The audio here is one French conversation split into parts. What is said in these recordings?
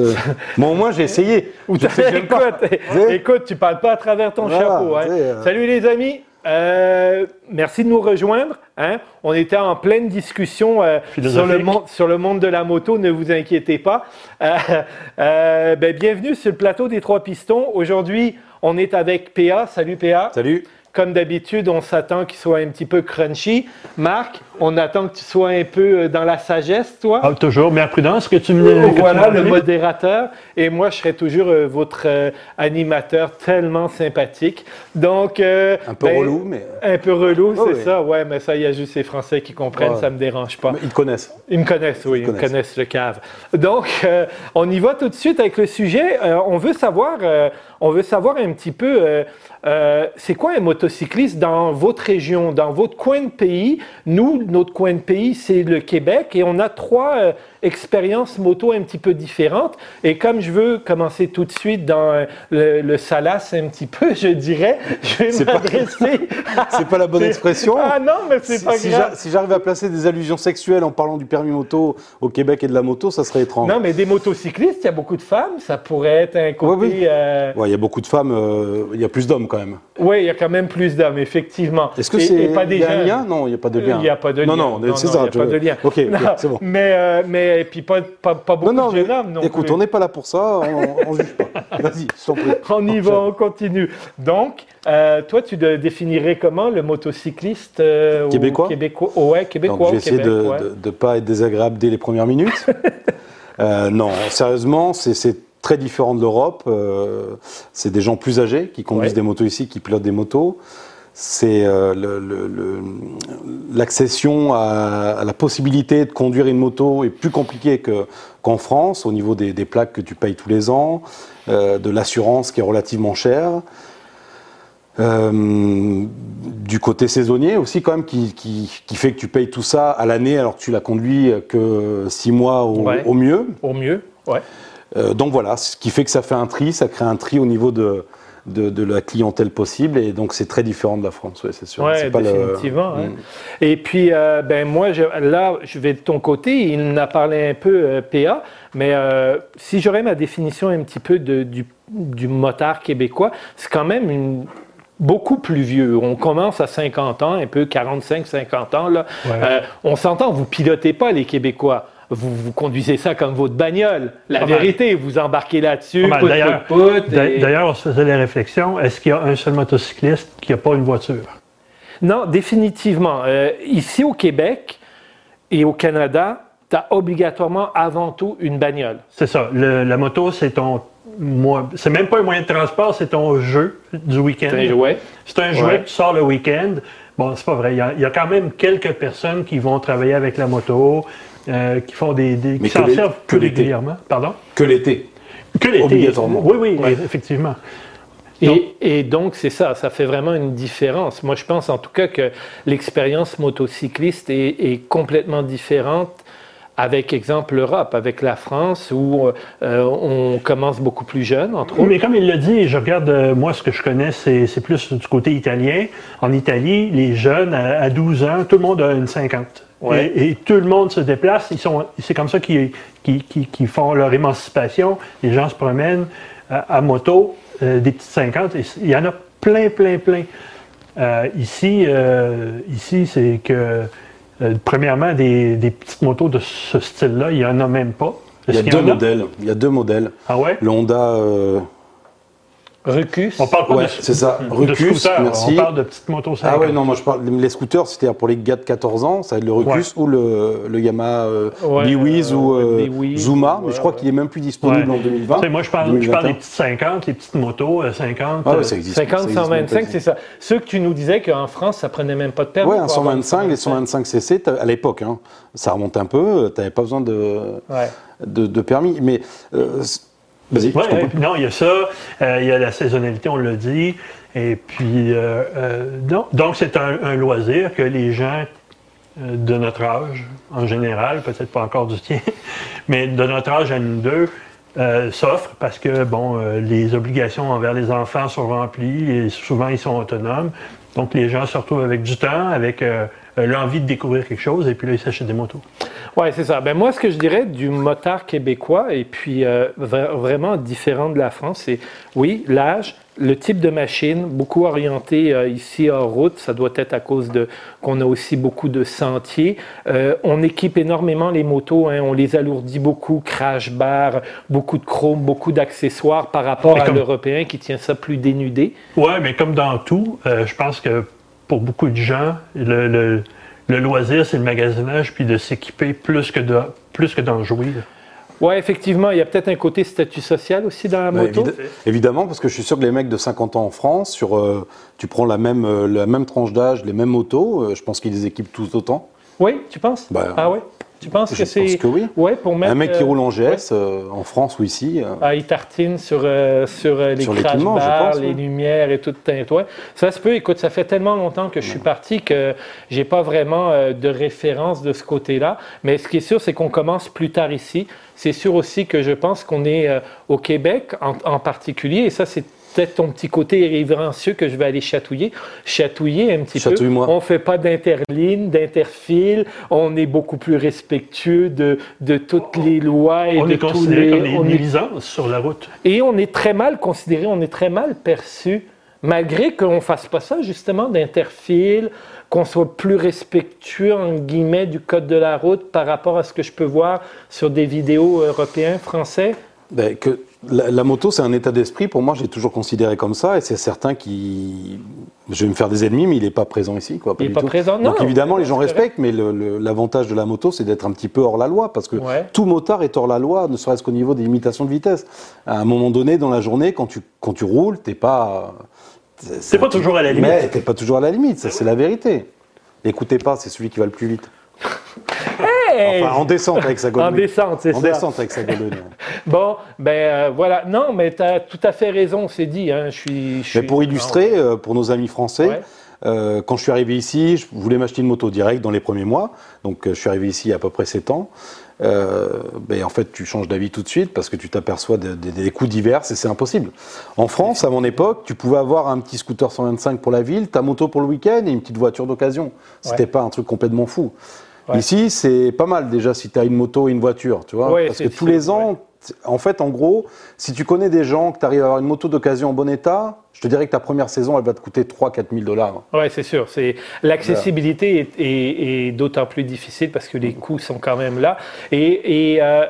écoute, euh, moi au moins j'ai essayé. Ou écoute, écoute, tu parles pas à travers ton Voilà, chapeau. hein. euh. Salut les amis. Euh, merci de nous rejoindre. hein. On était en pleine discussion euh, sur, le monde, sur le monde de la moto, ne vous inquiétez pas. Euh, ben, bienvenue sur le plateau des Trois Pistons. Aujourd'hui, on est avec PA. Salut PA. Salut. Comme d'habitude, on s'attend qu'il soit un petit peu crunchy. Marc, on attend que tu sois un peu euh, dans la sagesse, toi. Ah, toujours, mais à prudence, que tu me. que tu Voilà le modérateur. Et moi, je serai toujours euh, votre euh, animateur tellement sympathique. Donc. euh, Un peu ben, relou, mais, Un peu relou, Ouais, c'est ça. Ouais, mais ça, il y a juste les Français qui comprennent, ça me dérange pas. mais ils connaissent. Ils me connaissent, oui, ils, connaissent. connaissent le cave. Donc, euh, on y va tout de suite avec le sujet. Euh, on veut savoir, euh, on veut savoir un petit peu, euh, euh, c'est quoi un motocycliste dans votre région, dans votre coin de pays. Nous, notre coin de pays, c'est le Québec, et on a trois expériences moto un petit peu différentes. Et comme je veux commencer tout de suite dans euh, le, le salace un petit peu, je dirais, je vais C'est pas- m'adresser. C'est pas la bonne expression. Ah non, mais c'est Si, pas grave. si j'arrive à placer des allusions sexuelles en parlant du permis moto au Québec et de la moto, ça serait étrange. Non, mais des motocyclistes, il y a beaucoup de femmes, ça pourrait être un côté. Oui, oui. euh, Ouais, il y a beaucoup de femmes, euh, il y a plus d'hommes quand même. Oui, il y a quand même plus d'hommes, effectivement. Est-ce que c'est pas des il y a un jeunes. lien? Non, il n'y a pas de lien. Il n'y a pas de lien. Non, non, c'est non, ça. Il n'y a je- pas de lien. Ok, Non, c'est bon. Mais, euh, mais et puis pas, pas, pas beaucoup Non, non, de jeunes hommes non écoute, plus. on n'est pas là pour ça, on, on juge pas. Vas-y, prie. On y va, on continue. Donc, euh, toi, tu définirais comment le motocycliste euh, Québécois Québécois? Oh, Ouais, québécois Donc, je vais essayer de ouais. ne pas être désagréable dès les premières minutes. Euh, non, sérieusement, c'est- c'est très différent de l'Europe. C'est des gens plus âgés qui conduisent Ouais. des motos ici, qui pilotent des motos. C'est euh, l'accession à, à la possibilité de conduire une moto est plus compliquée que- qu'en France au niveau des, des plaques que tu payes tous les ans, euh, de l'assurance qui est relativement chère. Euh, du côté saisonnier aussi quand même qui, qui- qui fait que tu payes tout ça à l'année alors que tu la conduis que six mois au, Ouais. au mieux. Au mieux, ouais. Donc voilà, ce qui fait que ça fait un tri, ça crée un tri au niveau de, de, de la clientèle possible et donc c'est très différent de la France, c'est sûr. Oui, C'est pas le- définitivement. hein. Mm. Et puis, euh, ben moi, je- là, je vais de ton côté. Il en a parlé un peu, euh, PA, mais euh, si j'aurais ma définition un petit peu de- du, du motard québécois, c'est quand même une- beaucoup plus vieux. On commence à 50 ans, un peu 45-50 ans. Là. Ouais. Euh, on s'entend, vous pilotez pas les Québécois. Vous, vous conduisez ça comme votre bagnole. La Pas mal. vérité, vous embarquez là-dessus, D'ailleurs- et- on se faisait la réflexion est-ce qu'il y a un seul motocycliste qui n'a pas une voiture? Non, définitivement. Euh, ici au Québec et au Canada, tu as obligatoirement avant tout une bagnole. C'est ça. Le- la moto, c'est ton. moi- C'est même pas un moyen de transport, c'est ton jeu du week-end. C'est un jouet. C'est un jouet Ouais. que tu sors le week-end. Bon, c'est pas vrai. Il y, a, il y a quand même quelques personnes qui vont travailler avec la moto, euh, qui font des. qui que s'en servent que plus l'été. régulièrement. Pardon? Que l'été. Que l'été. Obligatoirement. Oui, oui, Ouais. effectivement. Et, et donc, c'est ça, ça fait vraiment une différence. Moi, je pense en tout cas que l'expérience motocycliste est, est complètement différente avec, exemple, l'Europe, avec la France, où euh, on commence beaucoup plus jeune, entre Oui, autres. mais comme il l'a dit, je regarde, euh, moi, ce que je connais, c'est c'est plus du côté italien. En Italie, les jeunes, à, à 12 ans, tout le monde a une 50. Ouais. Et, et tout le monde se déplace. Ils sont, c'est comme ça qu'ils font leur émancipation. Les gens se promènent à, à moto, euh, des petites 50. Et il y en a plein, plein, plein. Euh, ici, euh, ici c'est que, euh, premièrement, des, des petites motos de ce style-là, il n'y en a même pas. Il y a deux modèles. Il y a deux modèles. Ah ouais? Le Euh, Recus. On parle pas ouais, de, c'est ça. de Recus, scooter, merci. on parle de petites motos 50. Ah ouais, non, moi je parle. Les scooters, c'était pour les gars de 14 ans, ça va être le Recus ou le, le Yamaha euh, Ouais, Liwiz euh, ou euh, Liwiz, Zuma, mais ouais, je crois ouais. qu'il est même plus disponible Ouais. en 2020. Tu sais, moi, je parle, je parle 2021. des petites 50, les petites motos, euh, 50. Ah euh, ouais, ça existe. 50, ça existe même 125, pas. c'est ça. Ceux que tu nous disais qu'en France, ça prenait même pas de permis. Ouais, un pour avoir 125, les 125 cc, à l'époque, hein, ça remonte un peu, tu n'avais pas besoin de, Ouais. de, de permis. Mais euh, vas-y, Ouais, ouais, non, il y a ça, euh, il y a la saisonnalité, on l'a dit. Et puis, euh, euh, non, donc c'est un, un loisir que les gens de notre âge, en général, peut-être pas encore du tien, mais de notre âge à nous deux, s'offrent parce que, bon, les obligations envers les enfants sont remplies et souvent ils sont autonomes. Donc, les gens se retrouvent avec du temps, avec l'envie de découvrir quelque chose, et puis là, ils s'achètent des motos. Oui, c'est ça. Ben, moi, ce que je dirais du motard québécois, et puis euh, vraiment différent de la France, c'est oui, l'âge, le type de machine, beaucoup orienté euh, ici hors route, ça doit être à cause de qu'on a aussi beaucoup de sentiers. Euh, on équipe énormément les motos, hein, on les alourdit beaucoup, crash bar, beaucoup de chrome, beaucoup d'accessoires par rapport à l'européen qui tient ça plus dénudé. Oui, mais comme dans tout, euh, je pense que pour beaucoup de gens, le, le, loisir, c'est le magasinage puis de s'équiper plus que de plus que d'en jouer. Oui, effectivement, il y a peut-être un côté statut social aussi dans la moto. évidemment, parce que je suis sûr que les mecs de 50 ans en France, sur, euh, tu prends la même, euh, la même tranche d'âge, les mêmes motos, euh, je pense qu'ils les équipent tous autant. Oui, tu penses? Bah, Ah oui tu penses que c'est. Je pense que oui. Ouais, pour mettre, un mec qui roule en GS en France ou ici. Ah, il tartine sur, sur les sur crash bars, les lumières et tout. Ouais. Ça se peut. Écoute, ça fait tellement longtemps que je suis parti que j'ai pas vraiment de référence de ce côté-là. Mais ce qui est sûr, c'est qu'on commence plus tard ici. C'est sûr aussi que je pense qu'on est euh, au Québec en, particulier, et ça c'est peut-être ton petit côté irrévérencieux que je vais aller chatouiller. Chatouiller un petit peu. On ne fait pas d'interline, d'interfile. On est beaucoup plus respectueux de, de toutes les lois et on de est tous les... Comme on est sur la route. Et on est très mal considéré, on est très mal perçu, malgré qu'on ne fasse pas ça, justement, d'interfile, qu'on soit plus respectueux, en guillemets, du code de la route par rapport à ce que je peux voir sur des vidéos européens, français? Ben, que la, moto, c'est un état d'esprit. Pour moi, j'ai toujours considéré comme ça. Et c'est certain qui. Je vais me faire des ennemis, mais il n'est pas présent ici. Quoi, il n'est pas présent, non. Donc évidemment, les gens respectent, mais l'avantage de la moto, c'est d'être un petit peu hors la loi. Parce que tout motard est hors la loi, ne serait-ce qu'au niveau des limitations de vitesse. À un moment donné, dans la journée, quand tu, quand tu roules, tu n'es pas. C'est pas toujours à la limite. Mais t'es pas toujours à la limite, ça c'est la vérité. Écoutez pas, c'est celui qui va le plus vite. Enfin, en descente avec sa En descente, c'est ça. En descente avec sa bon, ben euh, voilà. Non, mais tu as tout à fait raison, c'est dit. Hein. Je suis, mais pour illustrer, euh, pour nos amis français, euh, quand je suis arrivé ici, je voulais m'acheter une moto directe dans les premiers mois. Donc, je suis arrivé ici il y a à peu près 7 ans. Ben, en fait, tu changes d'avis tout de suite parce que tu t'aperçois des coûts divers et c'est impossible. En France, à mon époque, tu pouvais avoir un petit scooter 125 pour la ville, ta moto pour le week-end et une petite voiture d'occasion. C'était pas un truc complètement fou. Ici, c'est pas mal déjà si tu as une moto et une voiture, tu vois. parce que tous les ans, en fait, en gros, si tu connais des gens, que tu arrives à avoir une moto d'occasion en bon état, je te dirais que ta première saison, elle va te coûter 3-4 000 dollars. Oui, c'est sûr. L'accessibilité est, d'autant plus difficile parce que les coûts sont quand même là. Et, euh,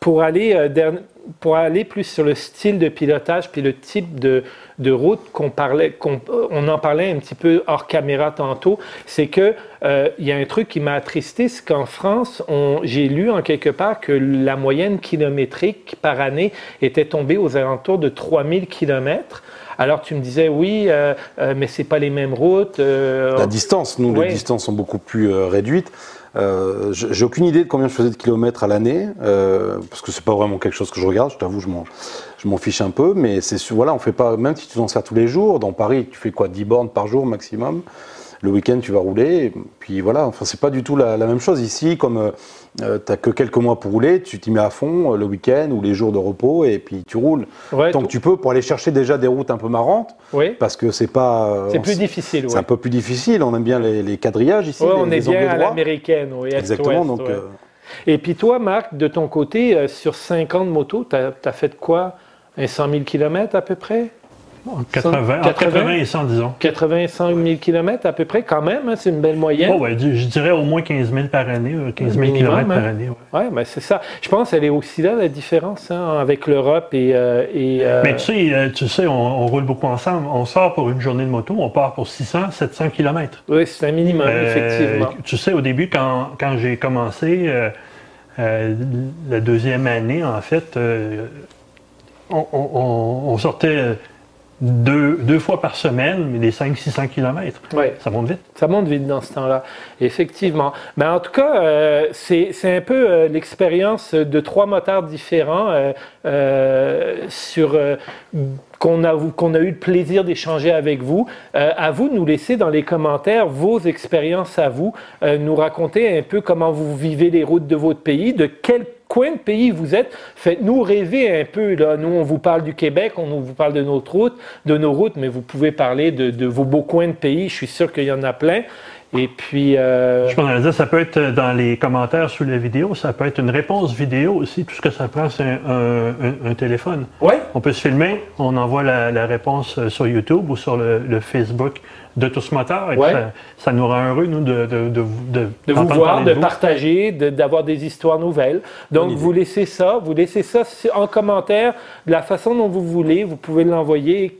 pour aller euh, pour aller plus sur le style de pilotage puis le type de, de route qu'on parlait, qu'on, on en parlait un petit peu hors caméra tantôt, c'est que euh, il y a un truc qui m'a attristé, c'est qu'en France, j'ai lu en quelque part que la moyenne kilométrique par année était tombée aux alentours de 3000 km. Alors tu me disais oui, euh, euh, mais c'est pas les mêmes routes. la distance, nous les distances sont beaucoup plus réduites. Euh, j'ai aucune idée de combien je faisais de kilomètres à l'année, euh, parce que c'est pas vraiment quelque chose que je regarde. Je t'avoue, je m'en, je m'en fiche un peu, mais c'est voilà, on fait pas. Même si tu t'en sers tous les jours, dans Paris, tu fais quoi, 10 bornes par jour maximum? Le week-end tu vas rouler, et puis voilà, enfin c'est pas du tout la, même chose. Ici, comme euh, euh, tu n'as que quelques mois pour rouler, tu t'y mets à fond euh, le week-end ou les jours de repos et puis tu roules. Tant que tu peux pour aller chercher déjà des routes un peu marrantes, parce que c'est pas... c'est plus difficile, C'est un peu plus difficile, on aime bien les, quadrillages ici, on est bien à l'américaine, oui, Exactement, donc... Et puis toi, Marc, de ton côté, sur 5 ans de moto, tu as, as, fait quoi? Un 100 000 km à peu près? 80, 80, et 100, disons. 80 et 100 000 km à peu près, quand même, hein, c'est une belle moyenne. Oh, ouais, je dirais au moins 15 000 par année, 15 000 km par année. Oui, ouais, ben c'est ça. Je pense qu'elle est aussi là, la différence, hein, avec l'Europe et. Euh, et euh, Mais tu sais, euh, tu sais on, roule beaucoup ensemble. On sort pour une journée de moto, on part pour 600, 700 km. Oui, c'est un minimum, effectivement. Tu sais, au début, quand, quand j'ai commencé, la deuxième année, en fait, on, on sortait deux, deux, fois par semaine, mais des 500-600 km. Ça monte vite. Ça monte vite dans ce temps-là, effectivement. Mais en tout cas, euh, c'est un peu euh, l'expérience de trois motards différents euh, sur qu'on a, qu'on a eu le plaisir d'échanger avec vous. à vous de nous laisser dans les commentaires vos expériences à vous, nous raconter un peu comment vous vivez les routes de votre pays, de quel coin de pays vous êtes. Faites-nous rêver un peu. Là. Nous, on vous parle du Québec, on vous parle de notre route, de nos routes, mais vous pouvez parler de, vos beaux coins de pays. Je suis sûr qu'il y en a plein. Et puis, euh, Je pense que ça peut être dans les commentaires sous la vidéo, ça peut être une réponse vidéo aussi. Tout ce que ça prend, c'est un, un- un- un téléphone. ouais, On peut se filmer, on envoie la, la réponse euh, sur YouTube ou sur le, le Facebook de Tous Moteurs. Et Ouais. ça, ça nous rend heureux, nous, de, de, de, de, de vous voir, de vous. partager, de- d'avoir des histoires nouvelles. Donc, vous laissez ça, vous laissez ça en commentaire de la façon dont vous voulez. Vous pouvez l'envoyer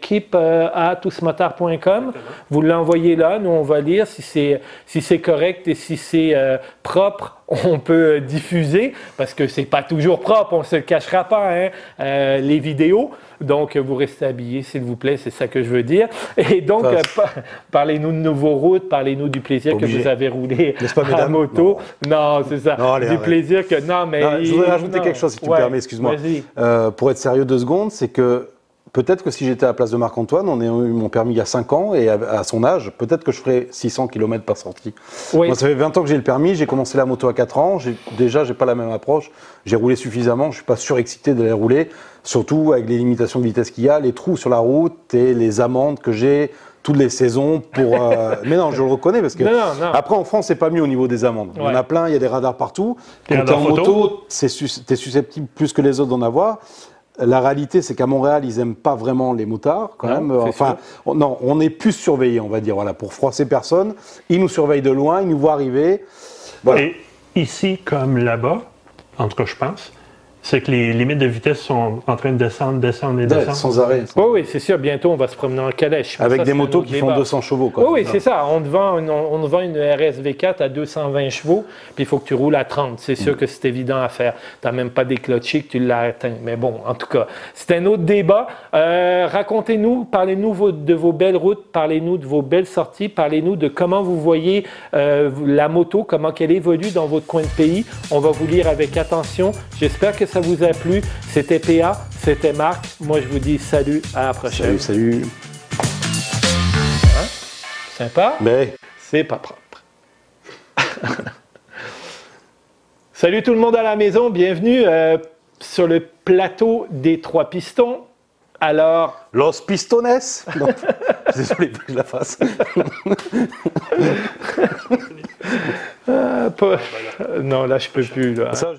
keep euh, à tousmotard.com. Vous l'envoyez là, nous on va lire si c'est si c'est correct et si c'est euh, propre. On peut diffuser parce que c'est pas toujours propre, on se le cachera pas, hein, euh, les vidéos. Donc, vous restez habillés, s'il vous plaît, c'est ça que je veux dire. Et donc, euh, par- parlez-nous de nos routes, parlez-nous du plaisir que vous avez roulé pas, à moto. Non, c'est ça. Non, allez, du plaisir que. Non, mais. Non, je voudrais il- rajouter quelque chose, si tu me permets, excuse-moi. Euh, pour être sérieux deux secondes, c'est que peut-être que si j'étais à la place de Marc-Antoine, on a eu mon permis il y a 5 ans, et à, son âge, peut-être que je ferais 600 km par sortie. Oui. Moi, ça fait 20 ans que j'ai le permis, j'ai commencé la moto à 4 ans, déjà, j'ai pas la même approche, j'ai roulé suffisamment, je suis pas surexcité d'aller rouler, surtout avec les limitations de vitesse qu'il y a, les trous sur la route et les amendes que j'ai toutes les saisons pour... euh, Mais non, je le reconnais, parce que... Non, non, non. Après, en France, c'est pas mieux au niveau des amendes. Il y en Ouais. a plein, il y a des radars partout. Quand tu es en moto, t'es susceptible plus que les autres d'en avoir. La réalité, c'est qu'à Montréal, ils aiment pas vraiment les motards, quand Non, même. Enfin, on- non, on est plus surveillé, on va dire, voilà, pour froisser personne. Ils nous surveillent de loin, ils nous voient arriver. Voilà. Et ici, comme là-bas, en tout cas, je pense, c'est que les limites de vitesse sont en train de descendre, descendre et Ouais, descendre. sans arrêt. Oui, oui, c'est sûr. Bientôt, on va se promener en calèche. Avec Ça, des motos qui font débat. 200 chevaux. Quoi. Oui, oui, c'est ça. On te, vend une, on te vend une RSV4 à 220 chevaux, puis il faut que tu roules à 30. C'est Mm. sûr que c'est évident à faire. Tu n'as même pas déclenché que tu l'as atteint. Mais bon, en tout cas, c'est un autre débat. Euh, Racontez-nous, parlez-nous de vos belles routes, parlez-nous de vos belles sorties, parlez-nous de comment vous voyez euh, la moto, comment qu'elle évolue dans votre coin de pays. On va vous lire avec attention. J'espère que ça vous a plu. C'était PA, c'était Marc. Moi, je vous dis salut, à la prochaine. Salut, salut. Sympa? Mais C'est pas propre. Salut tout le monde à la maison, bienvenue euh, sur le plateau des trois pistons. Alors, Los Pistones? Non, Désolé, je la euh, pas- non là je peux plus. Là. Ça,